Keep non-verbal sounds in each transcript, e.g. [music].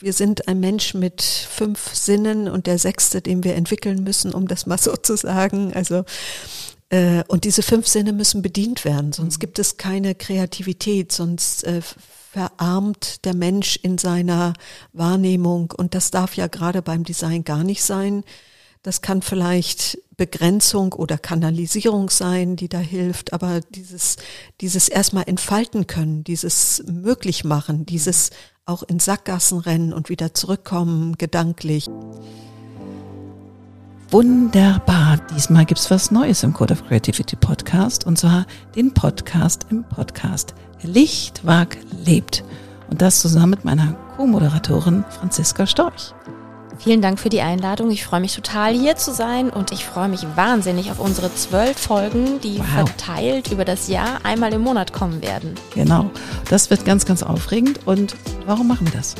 Wir sind ein Mensch mit fünf Sinnen und der sechste, den wir entwickeln müssen, um das mal so zu sagen. Also äh, und diese fünf Sinne müssen bedient werden, sonst gibt es keine Kreativität, sonst äh, verarmt der Mensch in seiner Wahrnehmung und das darf ja gerade beim Design gar nicht sein. Das kann vielleicht Begrenzung oder Kanalisierung sein, die da hilft, aber dieses, dieses erstmal entfalten können, dieses möglich machen, dieses auch in Sackgassen rennen und wieder zurückkommen, gedanklich. Wunderbar. Diesmal gibt's was Neues im Code of Creativity Podcast und zwar den Podcast im Podcast. Lichtwag lebt. Und das zusammen mit meiner Co-Moderatorin Franziska Storch. Vielen Dank für die Einladung. Ich freue mich total hier zu sein und ich freue mich wahnsinnig auf unsere zwölf Folgen, die wow. verteilt über das Jahr einmal im Monat kommen werden. Genau, das wird ganz, ganz aufregend. Und warum machen wir das?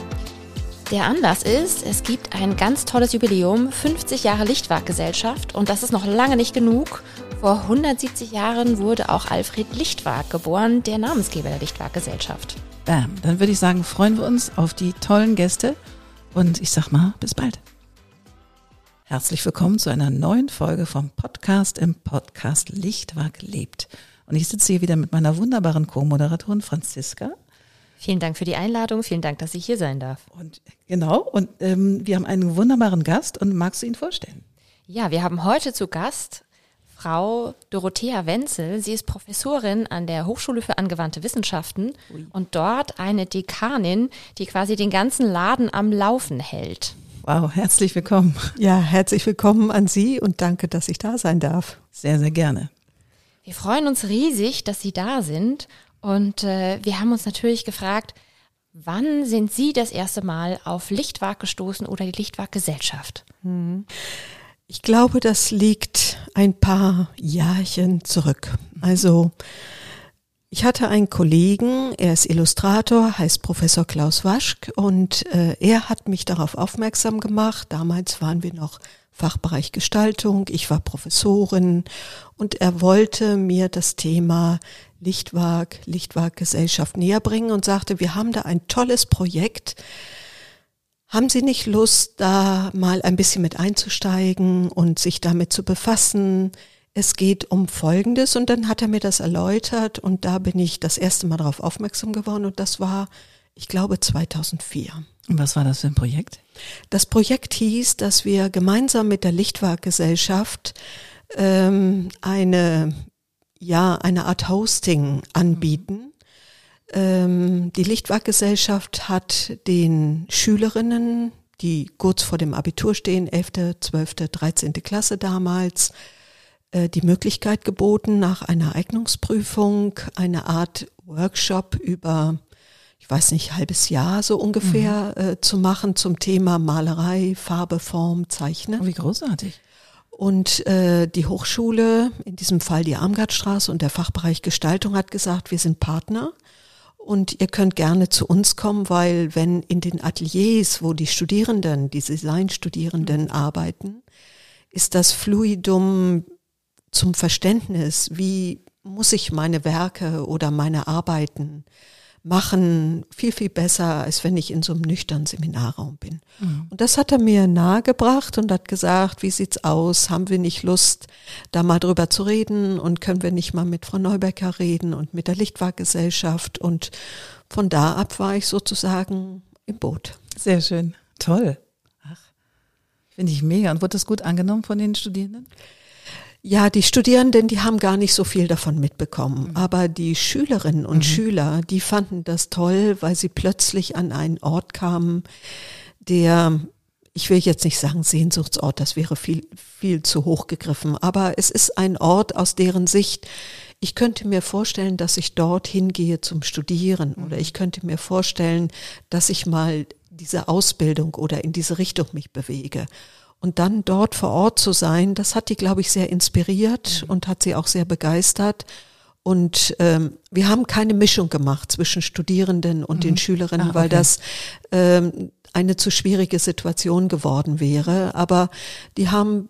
Der Anlass ist, es gibt ein ganz tolles Jubiläum, 50 Jahre Lichtwag-Gesellschaft und das ist noch lange nicht genug. Vor 170 Jahren wurde auch Alfred Lichtwag geboren, der Namensgeber der Lichtwag-Gesellschaft. Bam, dann würde ich sagen, freuen wir uns auf die tollen Gäste und ich sag mal, bis bald. Herzlich willkommen zu einer neuen Folge vom Podcast im Podcast Lichtwag lebt. Und ich sitze hier wieder mit meiner wunderbaren Co-Moderatorin Franziska. Vielen Dank für die Einladung. Vielen Dank, dass ich hier sein darf. Und genau. Und ähm, wir haben einen wunderbaren Gast. Und magst du ihn vorstellen? Ja, wir haben heute zu Gast Frau Dorothea Wenzel. Sie ist Professorin an der Hochschule für angewandte Wissenschaften Ui. und dort eine Dekanin, die quasi den ganzen Laden am Laufen hält. Wow, herzlich willkommen. Ja, herzlich willkommen an Sie und danke, dass ich da sein darf. Sehr, sehr gerne. Wir freuen uns riesig, dass Sie da sind und äh, wir haben uns natürlich gefragt, wann sind Sie das erste Mal auf Lichtwag gestoßen oder die Lichtwag-Gesellschaft? Mhm. Ich glaube, das liegt ein paar Jahrchen zurück. Also ich hatte einen Kollegen, er ist Illustrator, heißt Professor Klaus Waschk und äh, er hat mich darauf aufmerksam gemacht. Damals waren wir noch Fachbereich Gestaltung, ich war Professorin und er wollte mir das Thema Lichtwag, Lichtwag-Gesellschaft näher bringen und sagte, wir haben da ein tolles Projekt, haben Sie nicht Lust, da mal ein bisschen mit einzusteigen und sich damit zu befassen? Es geht um Folgendes und dann hat er mir das erläutert und da bin ich das erste Mal darauf aufmerksam geworden und das war, ich glaube, 2004. Und was war das für ein Projekt? Das Projekt hieß, dass wir gemeinsam mit der Lichtwag-Gesellschaft ähm, eine, ja, eine Art Hosting anbieten die Lichtwag-Gesellschaft hat den Schülerinnen, die kurz vor dem Abitur stehen, 11., 12., 13. Klasse damals, äh, die Möglichkeit geboten, nach einer Eignungsprüfung eine Art Workshop über, ich weiß nicht, halbes Jahr so ungefähr mhm. äh, zu machen zum Thema Malerei, Farbe, Form, Zeichnen. Oh, wie großartig. Und äh, die Hochschule, in diesem Fall die Armgardstraße und der Fachbereich Gestaltung hat gesagt, wir sind Partner und ihr könnt gerne zu uns kommen, weil wenn in den Ateliers, wo die Studierenden, die Designstudierenden mhm. arbeiten, ist das Fluidum zum Verständnis, wie muss ich meine Werke oder meine Arbeiten machen viel, viel besser, als wenn ich in so einem nüchternen Seminarraum bin. Mhm. Und das hat er mir nahegebracht und hat gesagt, wie sieht's aus? Haben wir nicht Lust, da mal drüber zu reden? Und können wir nicht mal mit Frau Neubecker reden und mit der Lichtwaggesellschaft? Und von da ab war ich sozusagen im Boot. Sehr schön. Toll. Ach, finde ich mega. Und wurde das gut angenommen von den Studierenden? Ja, die Studierenden, die haben gar nicht so viel davon mitbekommen. Mhm. Aber die Schülerinnen und mhm. Schüler, die fanden das toll, weil sie plötzlich an einen Ort kamen, der, ich will jetzt nicht sagen Sehnsuchtsort, das wäre viel, viel zu hoch gegriffen. Aber es ist ein Ort, aus deren Sicht ich könnte mir vorstellen, dass ich dort hingehe zum Studieren oder mhm. ich könnte mir vorstellen, dass ich mal diese Ausbildung oder in diese Richtung mich bewege. Und dann dort vor Ort zu sein, das hat die, glaube ich, sehr inspiriert mhm. und hat sie auch sehr begeistert. Und ähm, wir haben keine Mischung gemacht zwischen Studierenden und mhm. den Schülerinnen, ah, okay. weil das ähm, eine zu schwierige Situation geworden wäre. Aber die haben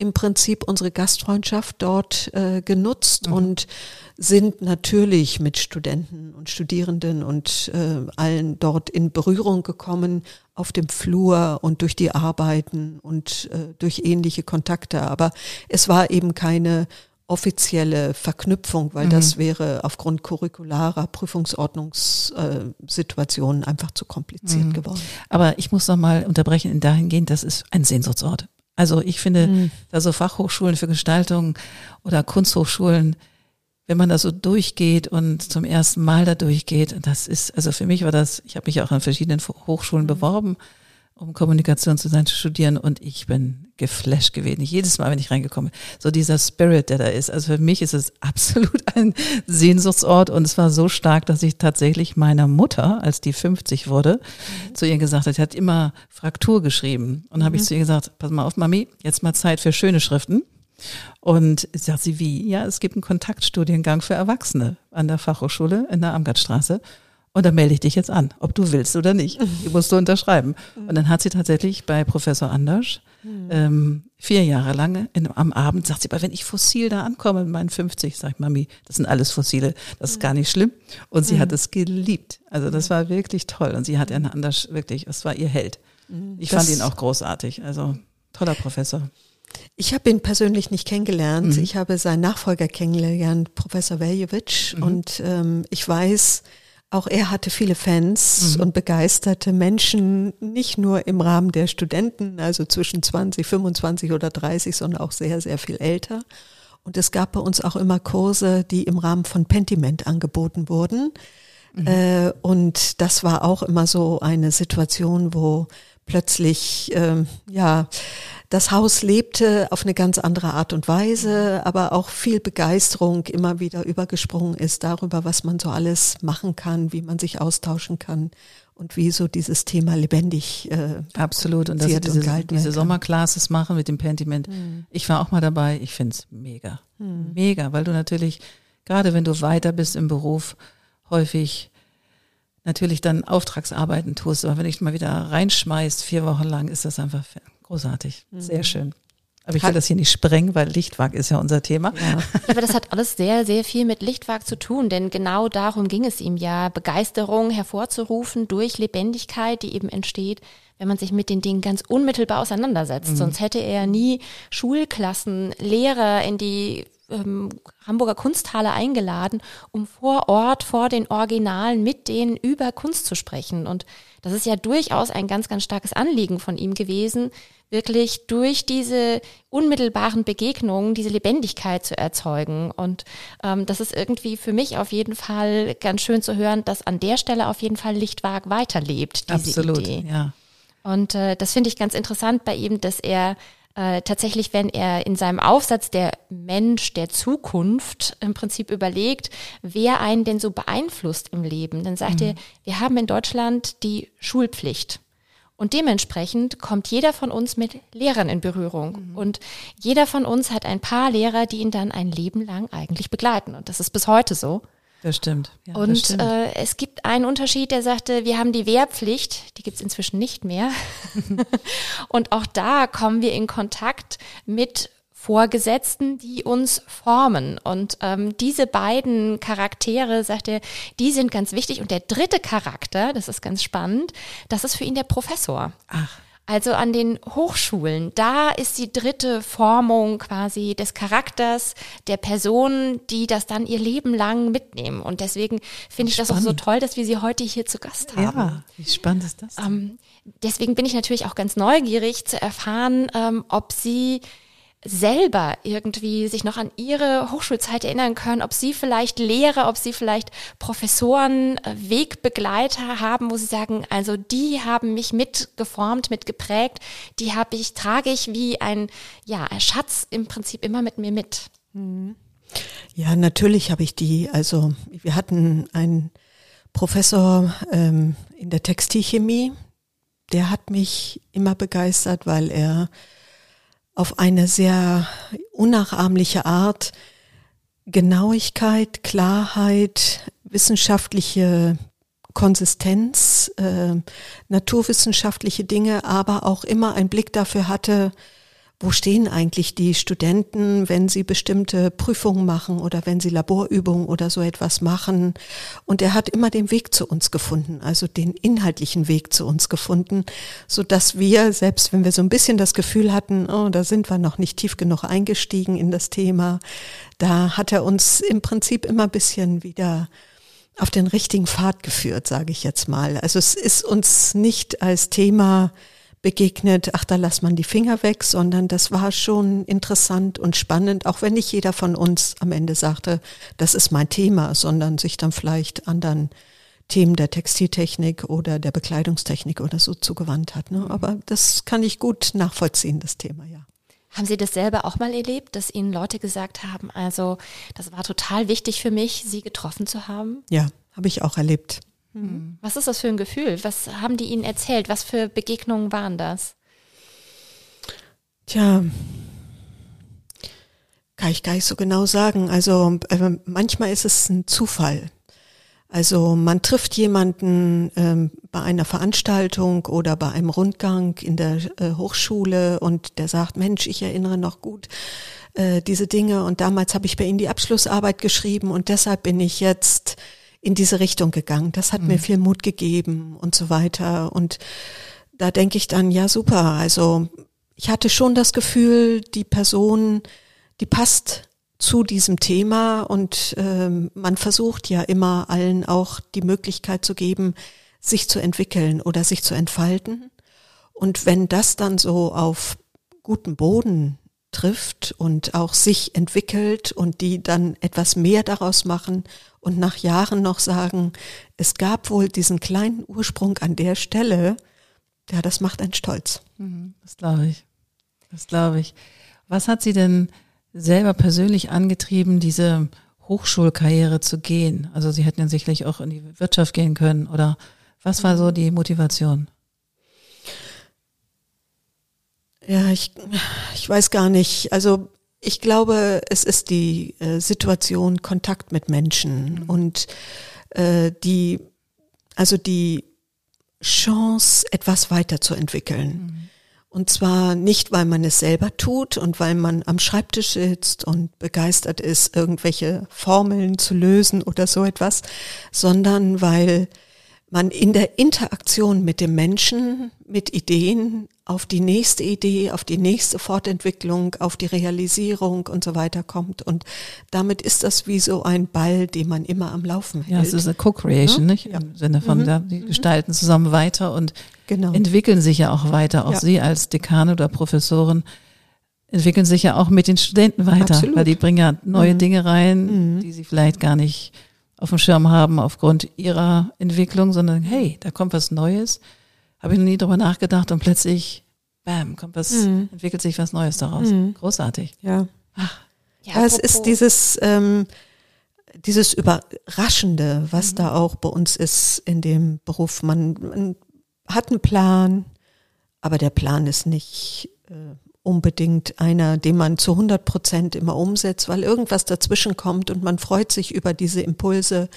im Prinzip unsere Gastfreundschaft dort äh, genutzt mhm. und sind natürlich mit Studenten und Studierenden und äh, allen dort in Berührung gekommen auf dem Flur und durch die Arbeiten und äh, durch ähnliche Kontakte. Aber es war eben keine offizielle Verknüpfung, weil mhm. das wäre aufgrund curricularer Prüfungsordnungssituationen einfach zu kompliziert mhm. geworden. Aber ich muss noch mal unterbrechen in dahingehend, das ist ein Sehnsuchtsort. Also ich finde, mhm. da so Fachhochschulen für Gestaltung oder Kunsthochschulen, wenn man da so durchgeht und zum ersten Mal da durchgeht, das ist, also für mich war das, ich habe mich auch an verschiedenen Hochschulen mhm. beworben um Kommunikationsdesign zu studieren und ich bin geflasht gewesen. Jedes Mal, wenn ich reingekommen bin, so dieser Spirit, der da ist. Also für mich ist es [laughs] absolut ein Sehnsuchtsort und es war so stark, dass ich tatsächlich meiner Mutter, als die 50 wurde, mhm. zu ihr gesagt habe, sie hat immer Fraktur geschrieben und mhm. habe ich zu ihr gesagt, pass mal auf, Mami, jetzt mal Zeit für schöne Schriften. Und sagt sie, wie? Ja, es gibt einen Kontaktstudiengang für Erwachsene an der Fachhochschule in der Amgartstraße. Und dann melde ich dich jetzt an, ob du willst oder nicht. Die musst du unterschreiben. Und dann hat sie tatsächlich bei Professor Anders ähm, vier Jahre lang in, am Abend sagt sie, aber wenn ich fossil da ankomme mit meinen 50, sagt Mami, das sind alles Fossile, das ist gar nicht schlimm. Und sie hat es geliebt. Also das war wirklich toll. Und sie hat Herrn Anders wirklich, es war ihr Held. Ich das fand ihn auch großartig. Also toller Professor. Ich habe ihn persönlich nicht kennengelernt. Mhm. Ich habe seinen Nachfolger kennengelernt, Professor Veljevic. Mhm. Und ähm, ich weiß, auch er hatte viele Fans mhm. und begeisterte Menschen, nicht nur im Rahmen der Studenten, also zwischen 20, 25 oder 30, sondern auch sehr, sehr viel älter. Und es gab bei uns auch immer Kurse, die im Rahmen von Pentiment angeboten wurden. Mhm. Äh, und das war auch immer so eine Situation, wo plötzlich, äh, ja, das Haus lebte auf eine ganz andere Art und Weise, aber auch viel Begeisterung immer wieder übergesprungen ist darüber, was man so alles machen kann, wie man sich austauschen kann und wie so dieses Thema lebendig äh, absolut und dass sie diese, und diese Sommerclasses machen mit dem Pentiment. Mhm. Ich war auch mal dabei. Ich find's mega, mhm. mega, weil du natürlich gerade wenn du weiter bist im Beruf häufig natürlich dann Auftragsarbeiten tust, aber wenn ich mal wieder reinschmeißt, vier Wochen lang, ist das einfach Großartig, sehr mhm. schön. Aber ich will das hier nicht sprengen, weil Lichtwag ist ja unser Thema. Ja. Aber das hat alles sehr, sehr viel mit Lichtwag zu tun, denn genau darum ging es ihm ja, Begeisterung hervorzurufen durch Lebendigkeit, die eben entsteht, wenn man sich mit den Dingen ganz unmittelbar auseinandersetzt. Mhm. Sonst hätte er nie Schulklassen, Lehrer in die ähm, Hamburger Kunsthalle eingeladen, um vor Ort, vor den Originalen mit denen über Kunst zu sprechen. Und das ist ja durchaus ein ganz, ganz starkes Anliegen von ihm gewesen, wirklich durch diese unmittelbaren Begegnungen diese Lebendigkeit zu erzeugen. Und ähm, das ist irgendwie für mich auf jeden Fall ganz schön zu hören, dass an der Stelle auf jeden Fall Lichtwag weiterlebt, diese Absolut, Idee. Ja. Und äh, das finde ich ganz interessant bei ihm, dass er äh, tatsächlich, wenn er in seinem Aufsatz der Mensch der Zukunft im Prinzip überlegt, wer einen denn so beeinflusst im Leben, dann sagt mhm. er, wir haben in Deutschland die Schulpflicht. Und dementsprechend kommt jeder von uns mit Lehrern in Berührung. Mhm. Und jeder von uns hat ein paar Lehrer, die ihn dann ein Leben lang eigentlich begleiten. Und das ist bis heute so. Das stimmt. Ja, und das stimmt. Äh, es gibt einen Unterschied, der sagte, wir haben die Wehrpflicht, die gibt es inzwischen nicht mehr. [laughs] und auch da kommen wir in Kontakt mit Vorgesetzten, die uns formen. Und ähm, diese beiden Charaktere, sagt er, die sind ganz wichtig. Und der dritte Charakter, das ist ganz spannend, das ist für ihn der Professor. Ach. Also an den Hochschulen, da ist die dritte Formung quasi des Charakters der Personen, die das dann ihr Leben lang mitnehmen. Und deswegen finde ich das auch so toll, dass wir sie heute hier zu Gast haben. Ja, wie spannend ist das? Ähm, deswegen bin ich natürlich auch ganz neugierig zu erfahren, ähm, ob sie selber irgendwie sich noch an ihre Hochschulzeit erinnern können, ob sie vielleicht Lehrer, ob sie vielleicht Professoren, äh, Wegbegleiter haben, wo sie sagen, also die haben mich mitgeformt, mitgeprägt, die habe ich, trage ich wie ein, ja, ein Schatz im Prinzip immer mit mir mit. Mhm. Ja, natürlich habe ich die. Also wir hatten einen Professor ähm, in der Textilchemie, der hat mich immer begeistert, weil er auf eine sehr unnachahmliche Art Genauigkeit, Klarheit, wissenschaftliche Konsistenz, äh, naturwissenschaftliche Dinge, aber auch immer einen Blick dafür hatte, wo stehen eigentlich die Studenten, wenn sie bestimmte Prüfungen machen oder wenn sie Laborübungen oder so etwas machen. Und er hat immer den Weg zu uns gefunden, also den inhaltlichen Weg zu uns gefunden, so dass wir, selbst wenn wir so ein bisschen das Gefühl hatten, oh, da sind wir noch nicht tief genug eingestiegen in das Thema, da hat er uns im Prinzip immer ein bisschen wieder auf den richtigen Pfad geführt, sage ich jetzt mal. Also es ist uns nicht als Thema begegnet, ach, da lässt man die Finger weg, sondern das war schon interessant und spannend, auch wenn nicht jeder von uns am Ende sagte, das ist mein Thema, sondern sich dann vielleicht anderen Themen der Textiltechnik oder der Bekleidungstechnik oder so zugewandt hat. Ne? Aber das kann ich gut nachvollziehen, das Thema, ja. Haben Sie das selber auch mal erlebt, dass Ihnen Leute gesagt haben, also das war total wichtig für mich, Sie getroffen zu haben? Ja, habe ich auch erlebt. Mhm. Was ist das für ein Gefühl? Was haben die Ihnen erzählt? Was für Begegnungen waren das? Tja, kann ich gar nicht so genau sagen. Also äh, manchmal ist es ein Zufall. Also man trifft jemanden ähm, bei einer Veranstaltung oder bei einem Rundgang in der äh, Hochschule und der sagt, Mensch, ich erinnere noch gut äh, diese Dinge und damals habe ich bei Ihnen die Abschlussarbeit geschrieben und deshalb bin ich jetzt in diese Richtung gegangen. Das hat mhm. mir viel Mut gegeben und so weiter. Und da denke ich dann, ja super, also ich hatte schon das Gefühl, die Person, die passt zu diesem Thema und ähm, man versucht ja immer allen auch die Möglichkeit zu geben, sich zu entwickeln oder sich zu entfalten. Und wenn das dann so auf guten Boden trifft und auch sich entwickelt und die dann etwas mehr daraus machen und nach Jahren noch sagen, es gab wohl diesen kleinen Ursprung an der Stelle, ja, das macht einen stolz. Mhm, das glaube ich. Das glaube ich. Was hat Sie denn selber persönlich angetrieben, diese Hochschulkarriere zu gehen? Also Sie hätten ja sicherlich auch in die Wirtschaft gehen können oder was war so die Motivation? Ja, ich, ich weiß gar nicht. Also ich glaube, es ist die äh, Situation Kontakt mit Menschen mhm. und äh, die, also die Chance, etwas weiterzuentwickeln. Mhm. Und zwar nicht, weil man es selber tut und weil man am Schreibtisch sitzt und begeistert ist, irgendwelche Formeln zu lösen oder so etwas, sondern weil man in der Interaktion mit dem Menschen, mit Ideen auf die nächste Idee, auf die nächste Fortentwicklung, auf die Realisierung und so weiter kommt. Und damit ist das wie so ein Ball, den man immer am Laufen hält. Ja, es ist eine Co-Creation, ja? nicht? Im Sinne von, mhm. da, die mhm. gestalten zusammen weiter und genau. entwickeln sich ja auch weiter. Auch ja. Sie als Dekane oder Professorin entwickeln sich ja auch mit den Studenten weiter, Absolut. weil die bringen ja neue mhm. Dinge rein, mhm. die sie vielleicht gar nicht auf dem Schirm haben aufgrund ihrer Entwicklung, sondern hey, da kommt was Neues. Habe ich noch nie drüber nachgedacht und plötzlich, bam, kommt was, mhm. entwickelt sich was Neues daraus. Mhm. Großartig. Ja. Ach. Ja, es ist dieses, ähm, dieses Überraschende, was mhm. da auch bei uns ist in dem Beruf. Man, man hat einen Plan, aber der Plan ist nicht äh, unbedingt einer, den man zu 100 Prozent immer umsetzt, weil irgendwas dazwischen kommt und man freut sich über diese Impulse,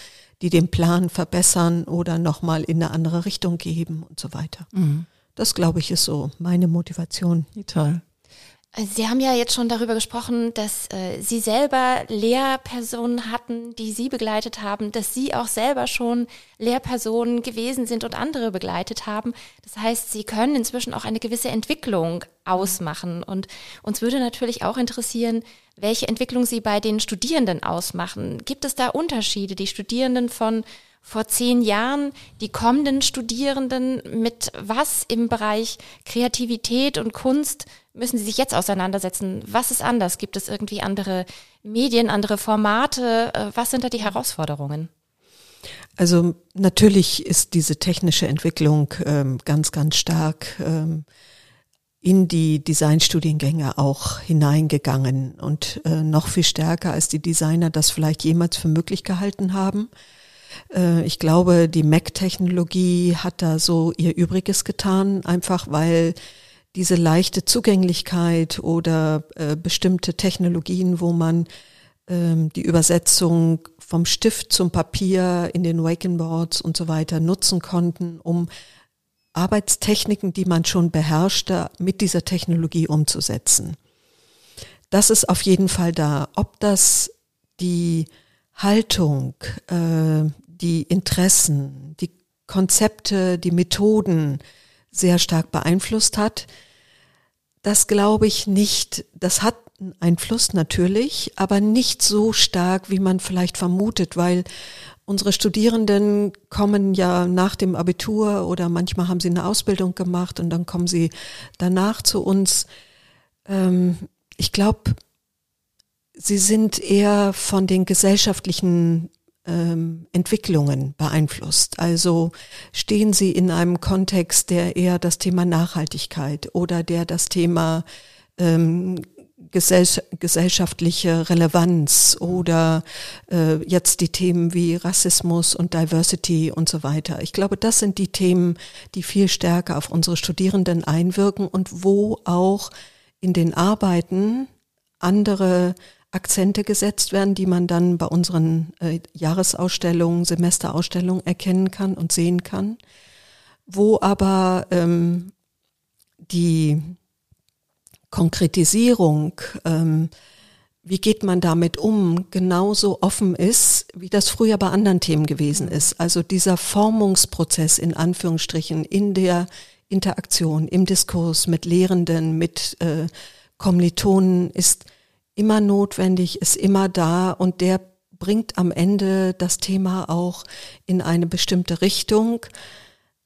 die den Plan verbessern oder nochmal in eine andere Richtung geben und so weiter. Mhm. Das, glaube ich, ist so meine Motivation. Toll. Sie haben ja jetzt schon darüber gesprochen, dass äh, Sie selber Lehrpersonen hatten, die Sie begleitet haben, dass Sie auch selber schon Lehrpersonen gewesen sind und andere begleitet haben. Das heißt, Sie können inzwischen auch eine gewisse Entwicklung ausmachen. Und uns würde natürlich auch interessieren, welche Entwicklung Sie bei den Studierenden ausmachen. Gibt es da Unterschiede? Die Studierenden von vor zehn Jahren die kommenden Studierenden mit was im Bereich Kreativität und Kunst müssen sie sich jetzt auseinandersetzen? Was ist anders? Gibt es irgendwie andere Medien, andere Formate? Äh, was sind da die Herausforderungen? Also natürlich ist diese technische Entwicklung ähm, ganz, ganz stark ähm, in die Designstudiengänge auch hineingegangen und äh, noch viel stärker, als die Designer das vielleicht jemals für möglich gehalten haben. Äh, ich glaube, die Mac-Technologie hat da so ihr Übriges getan, einfach weil diese leichte Zugänglichkeit oder äh, bestimmte Technologien, wo man ähm, die Übersetzung vom Stift zum Papier in den Wakenboards und so weiter nutzen konnten, um Arbeitstechniken, die man schon beherrschte, mit dieser Technologie umzusetzen. Das ist auf jeden Fall da. Ob das die Haltung, äh, die Interessen, die Konzepte, die Methoden sehr stark beeinflusst hat, das glaube ich nicht. Das hat einen Einfluss natürlich, aber nicht so stark, wie man vielleicht vermutet, weil unsere Studierenden kommen ja nach dem Abitur oder manchmal haben sie eine Ausbildung gemacht und dann kommen sie danach zu uns. Ähm, ich glaube, sie sind eher von den gesellschaftlichen ähm, Entwicklungen beeinflusst. Also stehen sie in einem Kontext, der eher das Thema Nachhaltigkeit oder der das Thema ähm, gesell gesellschaftliche Relevanz oder äh, jetzt die Themen wie Rassismus und Diversity und so weiter. Ich glaube, das sind die Themen, die viel stärker auf unsere Studierenden einwirken und wo auch in den Arbeiten andere Akzente gesetzt werden, die man dann bei unseren äh, Jahresausstellungen, Semesterausstellungen erkennen kann und sehen kann, wo aber ähm, die Konkretisierung, ähm, wie geht man damit um, genauso offen ist, wie das früher bei anderen Themen gewesen ist. Also dieser Formungsprozess in Anführungsstrichen in der Interaktion, im Diskurs mit Lehrenden, mit äh, Kommilitonen ist immer notwendig, ist immer da und der bringt am Ende das Thema auch in eine bestimmte Richtung.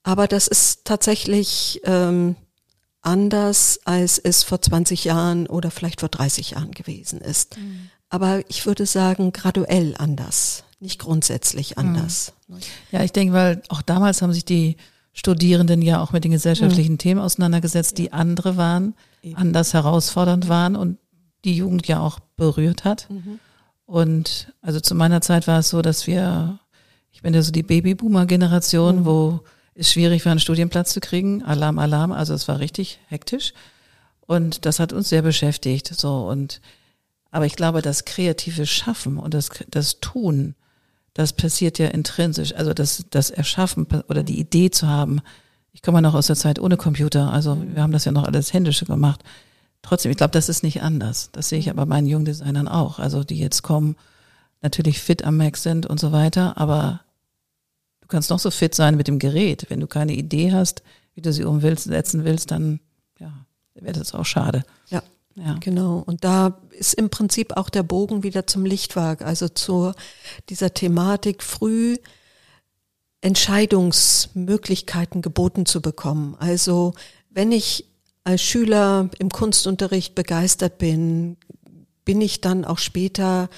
Aber das ist tatsächlich ähm, anders, als es vor 20 Jahren oder vielleicht vor 30 Jahren gewesen ist. Mhm. Aber ich würde sagen, graduell anders, nicht grundsätzlich mhm. anders. Ja, ich denke, weil auch damals haben sich die Studierenden ja auch mit den gesellschaftlichen mhm. Themen auseinandergesetzt, die andere waren, Eben. anders herausfordernd waren und die Jugend ja auch berührt hat. Mhm. Und also zu meiner Zeit war es so, dass wir, ich bin ja so die Babyboomer-Generation, mhm. wo es schwierig war, einen Studienplatz zu kriegen. Alarm, Alarm. Also es war richtig hektisch. Und das hat uns sehr beschäftigt. So und aber ich glaube, das kreative Schaffen und das, das Tun, das passiert ja intrinsisch. Also das, das Erschaffen oder die Idee zu haben. Ich komme noch aus der Zeit ohne Computer. Also mhm. wir haben das ja noch alles händisch gemacht. Trotzdem, ich glaube, das ist nicht anders. Das sehe ich aber meinen jungen Designern auch. Also die jetzt kommen, natürlich fit am Mac sind und so weiter, aber du kannst noch so fit sein mit dem Gerät. Wenn du keine Idee hast, wie du sie umsetzen willst, dann ja, wäre das auch schade. Ja. Ja. Genau. Und da ist im Prinzip auch der Bogen wieder zum Lichtwerk, also zu dieser Thematik früh Entscheidungsmöglichkeiten geboten zu bekommen. Also wenn ich als Schüler im Kunstunterricht begeistert bin, bin ich dann auch später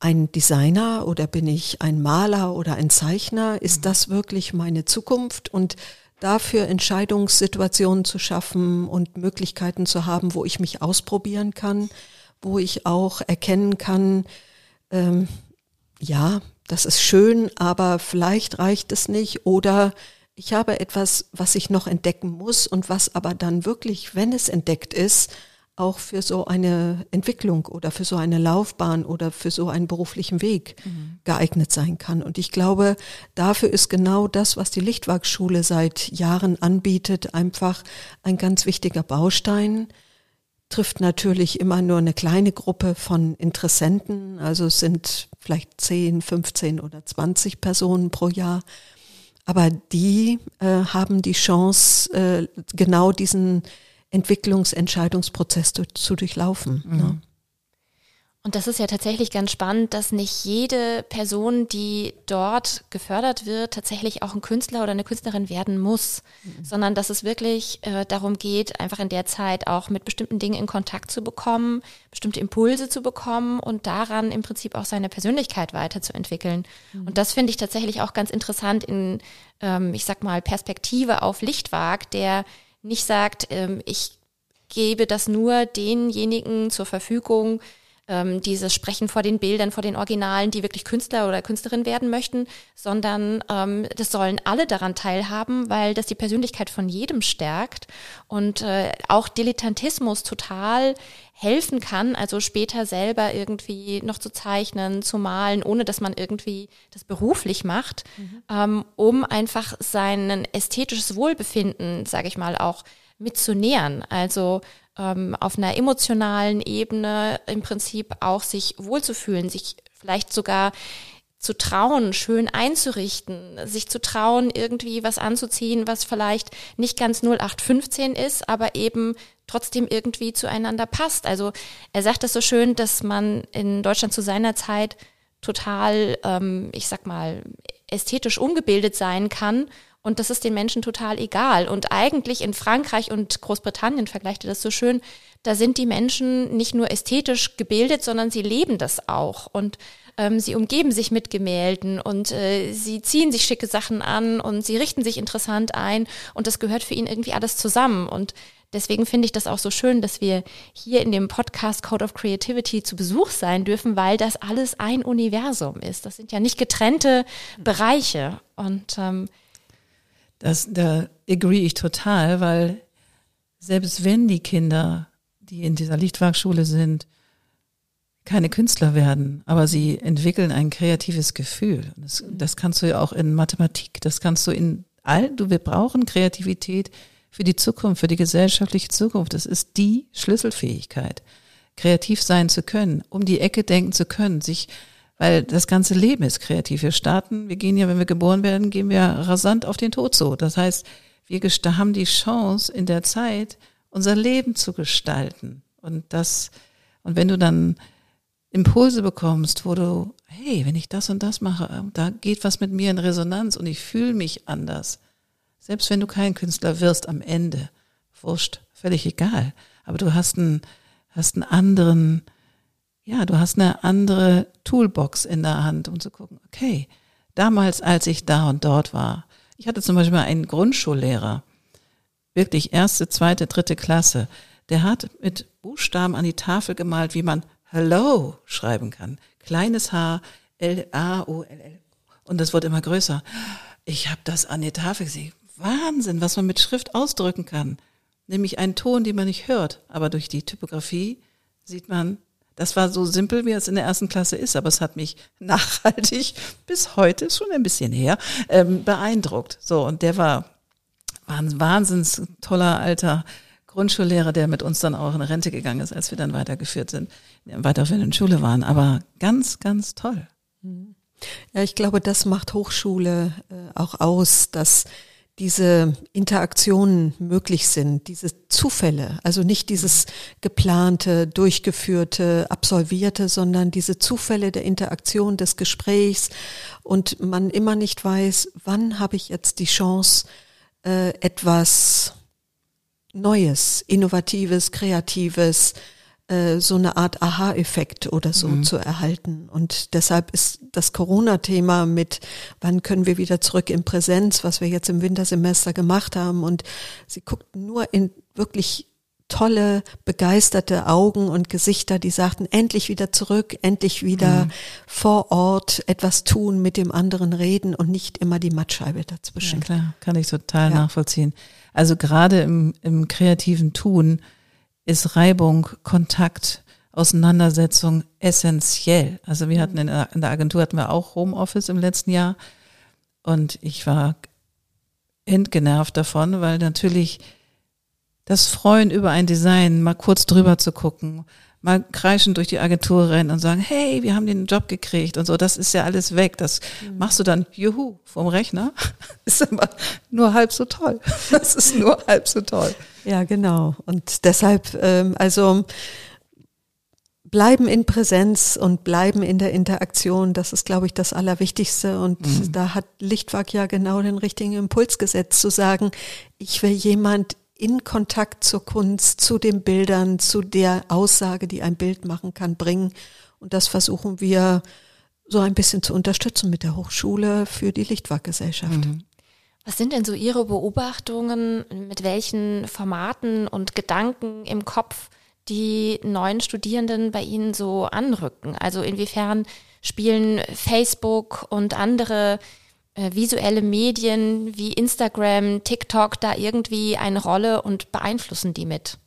ein Designer oder bin ich ein Maler oder ein Zeichner? Ist mhm. das wirklich meine Zukunft? Und dafür Entscheidungssituationen zu schaffen und Möglichkeiten zu haben, wo ich mich ausprobieren kann, wo ich auch erkennen kann, ähm, ja, das ist schön, aber vielleicht reicht es nicht oder ich habe etwas, was ich noch entdecken muss und was aber dann wirklich, wenn es entdeckt ist, auch für so eine Entwicklung oder für so eine Laufbahn oder für so einen beruflichen Weg mhm. geeignet sein kann. Und ich glaube, dafür ist genau das, was die Lichtwerkschule seit Jahren anbietet, einfach ein ganz wichtiger Baustein. Trifft natürlich immer nur eine kleine Gruppe von Interessenten, also es sind vielleicht 10, 15 oder 20 Personen pro Jahr. Aber die äh, haben die Chance, äh, genau diesen Entwicklungsentscheidungsprozess zu durchlaufen. Mhm. Ne? Und das ist ja tatsächlich ganz spannend, dass nicht jede Person, die dort gefördert wird, tatsächlich auch ein Künstler oder eine Künstlerin werden muss, mhm. sondern dass es wirklich äh, darum geht, einfach in der Zeit auch mit bestimmten Dingen in Kontakt zu bekommen, bestimmte Impulse zu bekommen und daran im Prinzip auch seine Persönlichkeit weiterzuentwickeln. Mhm. Und das finde ich tatsächlich auch ganz interessant in, ähm, ich sag mal, Perspektive auf Lichtwag, der nicht sagt, ähm, ich gebe das nur denjenigen zur Verfügung, ähm, dieses Sprechen vor den Bildern, vor den Originalen, die wirklich Künstler oder Künstlerin werden möchten, sondern ähm, das sollen alle daran teilhaben, weil das die Persönlichkeit von jedem stärkt und äh, auch Dilettantismus total helfen kann, also später selber irgendwie noch zu zeichnen, zu malen, ohne dass man irgendwie das beruflich macht, mhm. ähm, um einfach sein ästhetisches Wohlbefinden, sage ich mal, auch mitzunähern. Also ähm, auf einer emotionalen Ebene im Prinzip auch sich wohlzufühlen, sich vielleicht sogar zu trauen, schön einzurichten, sich zu trauen, irgendwie was anzuziehen, was vielleicht nicht ganz 0815 ist, aber eben trotzdem irgendwie zueinander passt. Also er sagt das so schön, dass man in Deutschland zu seiner Zeit total, ähm, ich sag mal, ästhetisch ungebildet sein kann und das ist den Menschen total egal. Und eigentlich in Frankreich und Großbritannien vergleicht er das so schön, da sind die Menschen nicht nur ästhetisch gebildet, sondern sie leben das auch. Und ähm, sie umgeben sich mit Gemälden und äh, sie ziehen sich schicke Sachen an und sie richten sich interessant ein. Und das gehört für ihn irgendwie alles zusammen. Und deswegen finde ich das auch so schön, dass wir hier in dem Podcast Code of Creativity zu Besuch sein dürfen, weil das alles ein Universum ist. Das sind ja nicht getrennte Bereiche. Und ähm, das, da agree ich total, weil selbst wenn die Kinder, die in dieser Lichtwerkschule sind, keine Künstler werden, aber sie entwickeln ein kreatives Gefühl. Das, das kannst du ja auch in Mathematik, das kannst du in all, du, wir brauchen Kreativität für die Zukunft, für die gesellschaftliche Zukunft. Das ist die Schlüsselfähigkeit, kreativ sein zu können, um die Ecke denken zu können, sich weil das ganze Leben ist kreativ. Wir starten, wir gehen ja, wenn wir geboren werden, gehen wir rasant auf den Tod so. Das heißt, wir haben die Chance in der Zeit, unser Leben zu gestalten. Und das, und wenn du dann Impulse bekommst, wo du, hey, wenn ich das und das mache, da geht was mit mir in Resonanz und ich fühle mich anders. Selbst wenn du kein Künstler wirst am Ende, wurscht, völlig egal. Aber du hast einen, hast einen anderen, ja, du hast eine andere Toolbox in der Hand, um zu gucken, okay, damals, als ich da und dort war. Ich hatte zum Beispiel einen Grundschullehrer, wirklich erste, zweite, dritte Klasse, der hat mit Buchstaben an die Tafel gemalt, wie man Hello schreiben kann. Kleines H, L, A, O, L, L. Und das wird immer größer. Ich habe das an die Tafel gesehen. Wahnsinn, was man mit Schrift ausdrücken kann. Nämlich einen Ton, den man nicht hört. Aber durch die Typografie sieht man das war so simpel, wie es in der ersten Klasse ist, aber es hat mich [laughs] nachhaltig bis heute, schon ein bisschen her, ähm, beeindruckt. So, und der war, war ein wahnsinns toller alter Grundschullehrer, der mit uns dann auch in Rente gegangen ist, als wir dann weitergeführt sind, weiterführenden Schule waren. Aber ganz, ganz toll. Ja, ich glaube, das macht Hochschule äh, auch aus, dass diese Interaktionen möglich sind, diese Zufälle, also nicht dieses geplante, durchgeführte, absolvierte, sondern diese Zufälle der Interaktion, des Gesprächs und man immer nicht weiß, wann habe ich jetzt die Chance, äh, etwas Neues, Innovatives, Kreatives, äh, so eine Art Aha-Effekt oder so mhm. zu erhalten. Und deshalb ist das Corona-Thema mit, wann können wir wieder zurück in Präsenz, was wir jetzt im Wintersemester gemacht haben. Und sie guckt nur in wirklich tolle, begeisterte Augen und Gesichter, die sagten, endlich wieder zurück, endlich wieder mhm. vor Ort etwas tun, mit dem anderen reden und nicht immer die Mattscheibe dazwischen. Ja, klar, kann ich total ja. nachvollziehen. Also gerade im, im kreativen Tun ist Reibung, Kontakt, Auseinandersetzung essentiell. Also wir hatten in der, in der Agentur hatten wir auch Homeoffice im letzten Jahr und ich war entgenervt davon, weil natürlich das Freuen über ein Design, mal kurz drüber zu gucken, mal kreischend durch die Agentur rennen und sagen, hey, wir haben den Job gekriegt und so, das ist ja alles weg. Das mhm. machst du dann, juhu, vom Rechner. [laughs] ist aber nur halb so toll. [laughs] Das ist nur halb so toll. Ja, genau. Und deshalb, ähm, also bleiben in Präsenz und bleiben in der Interaktion, das ist, glaube ich, das Allerwichtigste. Und mhm. da hat Lichtwag ja genau den richtigen Impuls gesetzt, zu sagen, ich will jemand in Kontakt zur Kunst, zu den Bildern, zu der Aussage, die ein Bild machen kann, bringen. Und das versuchen wir so ein bisschen zu unterstützen mit der Hochschule für die Lichtwag-Gesellschaft. Mhm. Was sind denn so Ihre Beobachtungen, mit welchen Formaten und Gedanken im Kopf die neuen Studierenden bei Ihnen so anrücken? Also inwiefern spielen Facebook und andere visuelle Medien wie Instagram, TikTok da irgendwie eine Rolle und beeinflussen die mit?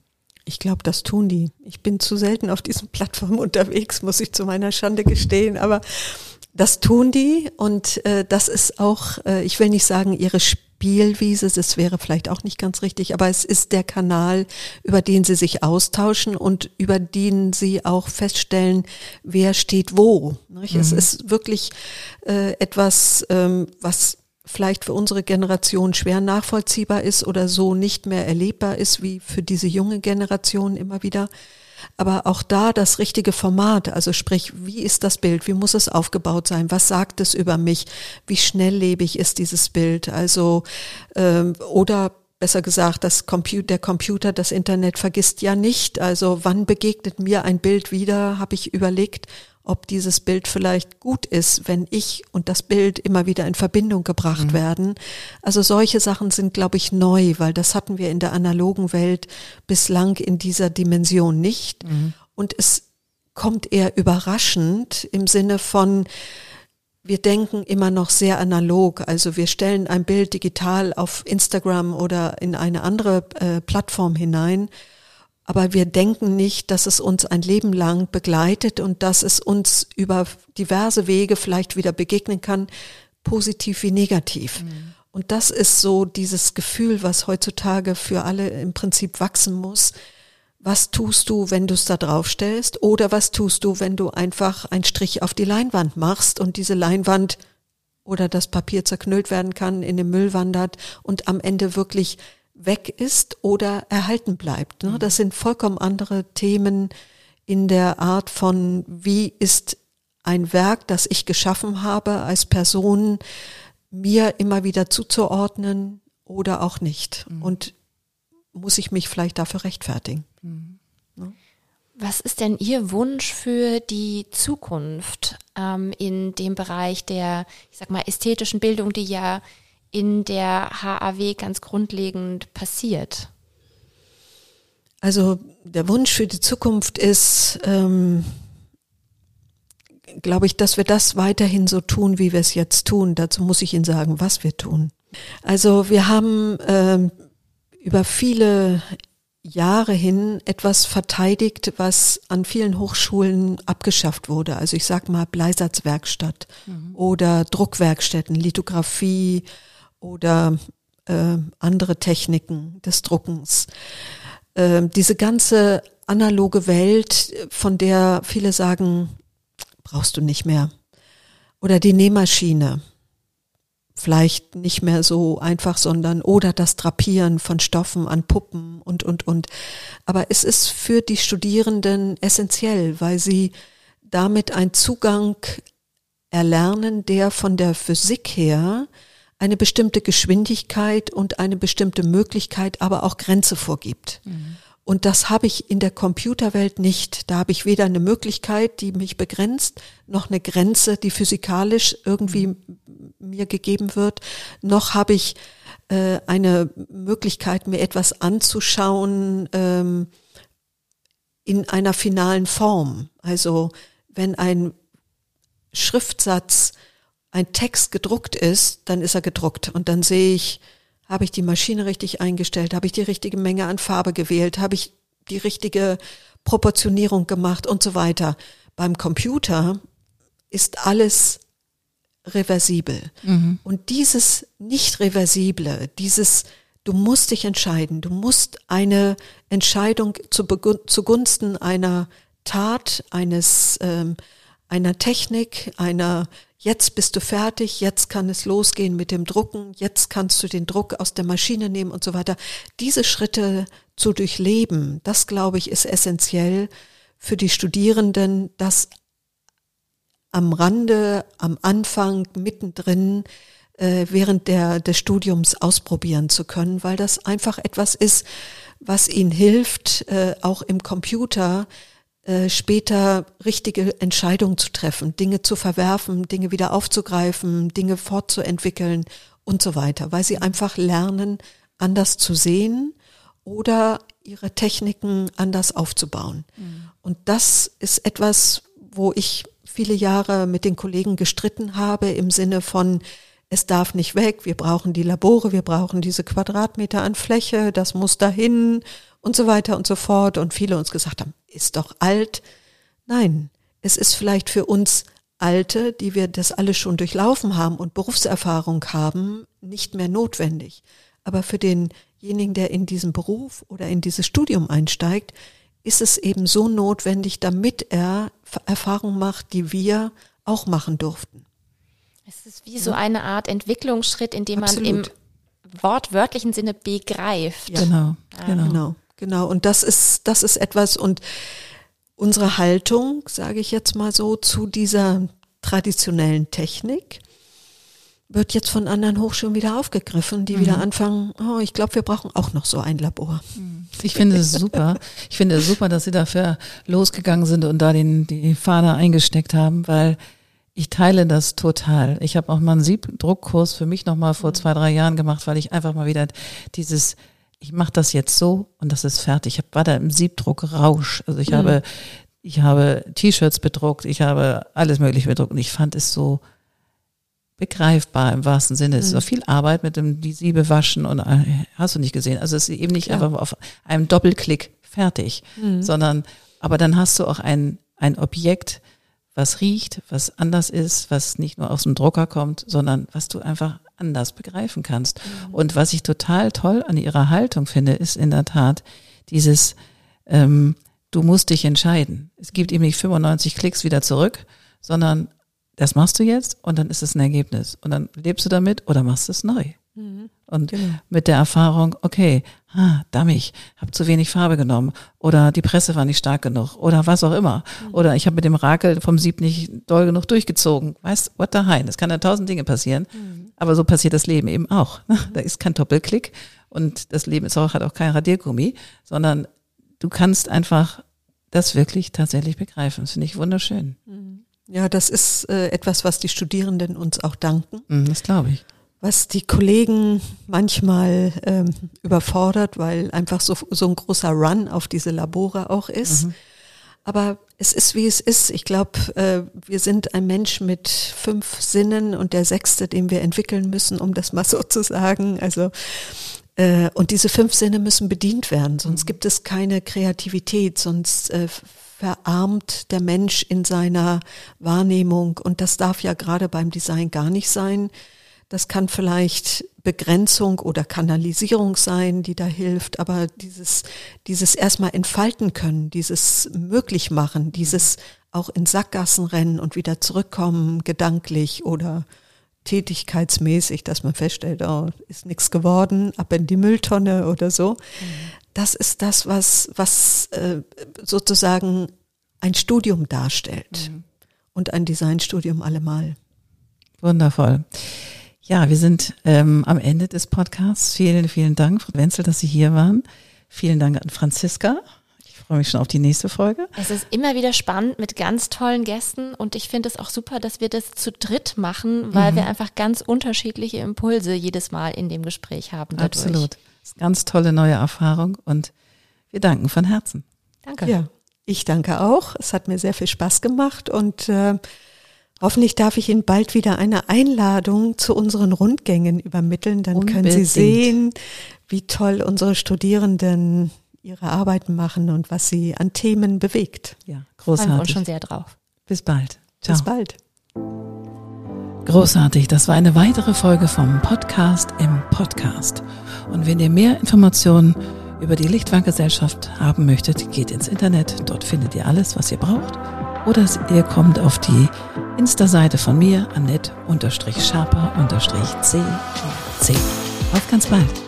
Ich glaube, das tun die. Ich bin zu selten auf diesen Plattformen [laughs] unterwegs, muss ich zu meiner Schande gestehen, aber das tun die und äh, das ist auch, äh, ich will nicht sagen, ihre Spielwiese, das wäre vielleicht auch nicht ganz richtig, aber es ist der Kanal, über den sie sich austauschen und über den sie auch feststellen, wer steht wo. Mhm. Es ist wirklich äh, etwas, ähm, was vielleicht für unsere Generation schwer nachvollziehbar ist oder so nicht mehr erlebbar ist wie für diese junge Generation immer wieder. Aber auch da das richtige Format, also sprich, wie ist das Bild, wie muss es aufgebaut sein, was sagt es über mich, wie schnelllebig ist dieses Bild, also ähm, oder besser gesagt, das Computer, der Computer, das Internet vergisst ja nicht. Also wann begegnet mir ein Bild wieder, habe ich überlegt ob dieses Bild vielleicht gut ist, wenn ich und das Bild immer wieder in Verbindung gebracht mhm. werden. Also solche Sachen sind, glaube ich, neu, weil das hatten wir in der analogen Welt bislang in dieser Dimension nicht. Mhm. Und es kommt eher überraschend im Sinne von, wir denken immer noch sehr analog. Also wir stellen ein Bild digital auf Instagram oder in eine andere äh, Plattform hinein aber wir denken nicht, dass es uns ein Leben lang begleitet und dass es uns über diverse Wege vielleicht wieder begegnen kann, positiv wie negativ. Mhm. Und das ist so dieses Gefühl, was heutzutage für alle im Prinzip wachsen muss. Was tust du, wenn du es da drauf stellst? Oder was tust du, wenn du einfach einen Strich auf die Leinwand machst und diese Leinwand oder das Papier zerknüllt werden kann, in den Müll wandert und am Ende wirklich weg ist oder erhalten bleibt. Ne? Mhm. Das sind vollkommen andere Themen in der Art von, wie ist ein Werk, das ich geschaffen habe als Person, mir immer wieder zuzuordnen oder auch nicht. Mhm. Und muss ich mich vielleicht dafür rechtfertigen. Mhm. Ne? Was ist denn Ihr Wunsch für die Zukunft ähm, in dem Bereich der, ich sag mal, ästhetischen Bildung, die ja in der HAW ganz grundlegend passiert? Also der Wunsch für die Zukunft ist, ähm, glaube ich, dass wir das weiterhin so tun, wie wir es jetzt tun. Dazu muss ich Ihnen sagen, was wir tun. Also wir haben ähm, über viele Jahre hin etwas verteidigt, was an vielen Hochschulen abgeschafft wurde. Also ich sage mal Bleisatzwerkstatt mhm. oder Druckwerkstätten, Lithografie, oder äh, andere Techniken des Druckens. Äh, diese ganze analoge Welt, von der viele sagen, brauchst du nicht mehr. Oder die Nähmaschine. Vielleicht nicht mehr so einfach, sondern oder das Drapieren von Stoffen an Puppen und, und, und. Aber es ist für die Studierenden essentiell, weil sie damit einen Zugang erlernen, der von der Physik her eine bestimmte Geschwindigkeit und eine bestimmte Möglichkeit, aber auch Grenze vorgibt. Mhm. Und das habe ich in der Computerwelt nicht. Da habe ich weder eine Möglichkeit, die mich begrenzt, noch eine Grenze, die physikalisch irgendwie mhm. mir gegeben wird, noch habe ich äh, eine Möglichkeit, mir etwas anzuschauen ähm, in einer finalen Form. Also wenn ein Schriftsatz ein Text gedruckt ist, dann ist er gedruckt und dann sehe ich, habe ich die Maschine richtig eingestellt, habe ich die richtige Menge an Farbe gewählt, habe ich die richtige Proportionierung gemacht und so weiter. Beim Computer ist alles reversibel. Mhm. Und dieses nicht reversible, dieses du musst dich entscheiden, du musst eine Entscheidung zu, zugunsten einer Tat, eines ähm, einer Technik, einer jetzt bist du fertig, jetzt kann es losgehen mit dem Drucken, jetzt kannst du den Druck aus der Maschine nehmen und so weiter. Diese Schritte zu durchleben, das glaube ich ist essentiell für die Studierenden, das am Rande, am Anfang, mittendrin, äh, während der, des Studiums ausprobieren zu können, weil das einfach etwas ist, was ihnen hilft, äh, auch im Computer äh, später richtige Entscheidungen zu treffen, Dinge zu verwerfen, Dinge wieder aufzugreifen, Dinge fortzuentwickeln und so weiter, weil sie einfach lernen, anders zu sehen oder ihre Techniken anders aufzubauen. Mhm. Und das ist etwas, wo ich viele Jahre mit den Kollegen gestritten habe im Sinne von, es darf nicht weg, wir brauchen die Labore, wir brauchen diese Quadratmeter an Fläche, das muss dahin und so weiter und so fort. Und viele uns gesagt haben, ist doch alt. Nein, es ist vielleicht für uns Alte, die wir das alles schon durchlaufen haben und Berufserfahrung haben, nicht mehr notwendig. Aber für denjenigen, der in diesen Beruf oder in dieses Studium einsteigt, ist es eben so notwendig, damit er Erfahrungen macht, die wir auch machen durften. Es ist wie so eine Art Entwicklungsschritt, in dem man im wortwörtlichen Sinne begreift. Ja. Genau, genau, genau, genau. Und das ist, das ist etwas und unsere Haltung, sage ich jetzt mal so, zu dieser traditionellen Technik wird jetzt von anderen Hochschulen wieder aufgegriffen, die mhm. wieder anfangen, oh, ich glaube, wir brauchen auch noch so ein Labor. Mhm. Ich finde es super. Ich finde es super, dass Sie dafür losgegangen sind und da den, die Fahne eingesteckt haben, weil ich teile das total. Ich habe auch mal einen Siebdruckkurs für mich nochmal vor mhm. zwei, drei Jahren gemacht, weil ich einfach mal wieder dieses ich mache das jetzt so und das ist fertig. Ich war da im Siebdruckrausch. Also ich mhm. habe, ich habe T-Shirts bedruckt, ich habe alles Mögliche bedruckt und ich fand es so begreifbar im wahrsten Sinne. Es ist mhm. auch viel Arbeit mit dem die Siebe waschen und äh, hast du nicht gesehen. Also es ist eben nicht ja. einfach auf einem Doppelklick fertig, mhm. sondern aber dann hast du auch ein ein Objekt, was riecht, was anders ist, was nicht nur aus dem Drucker kommt, sondern was du einfach anders begreifen kannst. Mhm. Und was ich total toll an ihrer Haltung finde, ist in der Tat dieses, ähm, du musst dich entscheiden. Es gibt eben nicht 95 Klicks wieder zurück, sondern das machst du jetzt und dann ist es ein Ergebnis. Und dann lebst du damit oder machst es neu. Mhm. Und genau. mit der Erfahrung, okay, ha, dammig, habe zu wenig Farbe genommen oder die Presse war nicht stark genug oder was auch immer. Mhm. Oder ich habe mit dem Rakel vom Sieb nicht doll genug durchgezogen. Weißt, what the hein? Es kann ja tausend Dinge passieren. Mhm. Aber so passiert das Leben eben auch. Ne? Da ist kein Doppelklick und das Leben ist auch, hat auch kein Radiergummi, sondern du kannst einfach das wirklich tatsächlich begreifen. Das finde ich wunderschön. Mhm. Ja, das ist äh, etwas, was die Studierenden uns auch danken. Mhm, das glaube ich was die Kollegen manchmal ähm, überfordert, weil einfach so, so ein großer Run auf diese Labore auch ist. Mhm. Aber es ist, wie es ist. Ich glaube, äh, wir sind ein Mensch mit fünf Sinnen und der sechste, den wir entwickeln müssen, um das mal so zu sagen. Also, äh, und diese fünf Sinne müssen bedient werden, sonst mhm. gibt es keine Kreativität, sonst äh, verarmt der Mensch in seiner Wahrnehmung. Und das darf ja gerade beim Design gar nicht sein. Das kann vielleicht Begrenzung oder Kanalisierung sein, die da hilft, aber dieses, dieses erstmal entfalten können, dieses möglich machen, dieses auch in Sackgassen rennen und wieder zurückkommen, gedanklich oder tätigkeitsmäßig, dass man feststellt, oh, ist nichts geworden, ab in die Mülltonne oder so. Mhm. Das ist das, was, was äh, sozusagen ein Studium darstellt mhm. und ein Designstudium allemal. Wundervoll. Ja, wir sind ähm, am Ende des Podcasts. Vielen, vielen Dank, Frau Wenzel, dass Sie hier waren. Vielen Dank an Franziska. Ich freue mich schon auf die nächste Folge. Es ist immer wieder spannend mit ganz tollen Gästen und ich finde es auch super, dass wir das zu dritt machen, weil mhm. wir einfach ganz unterschiedliche Impulse jedes Mal in dem Gespräch haben. Dadurch. Absolut. Das ist eine ganz tolle neue Erfahrung und wir danken von Herzen. Danke. Ja, ich danke auch. Es hat mir sehr viel Spaß gemacht und äh, Hoffentlich darf ich Ihnen bald wieder eine Einladung zu unseren Rundgängen übermitteln. Dann Unbedingt. können Sie sehen, wie toll unsere Studierenden ihre Arbeiten machen und was sie an Themen bewegt. Ja, großartig. Freuen wir uns schon sehr drauf. Bis bald. Ciao. Bis bald. Großartig, das war eine weitere Folge vom Podcast im Podcast. Und wenn ihr mehr Informationen über die Lichtwanggesellschaft haben möchtet, geht ins Internet. Dort findet ihr alles, was ihr braucht oder ihr kommt auf die Insta-Seite von mir, Annette-Schaper-C. Auf ganz bald.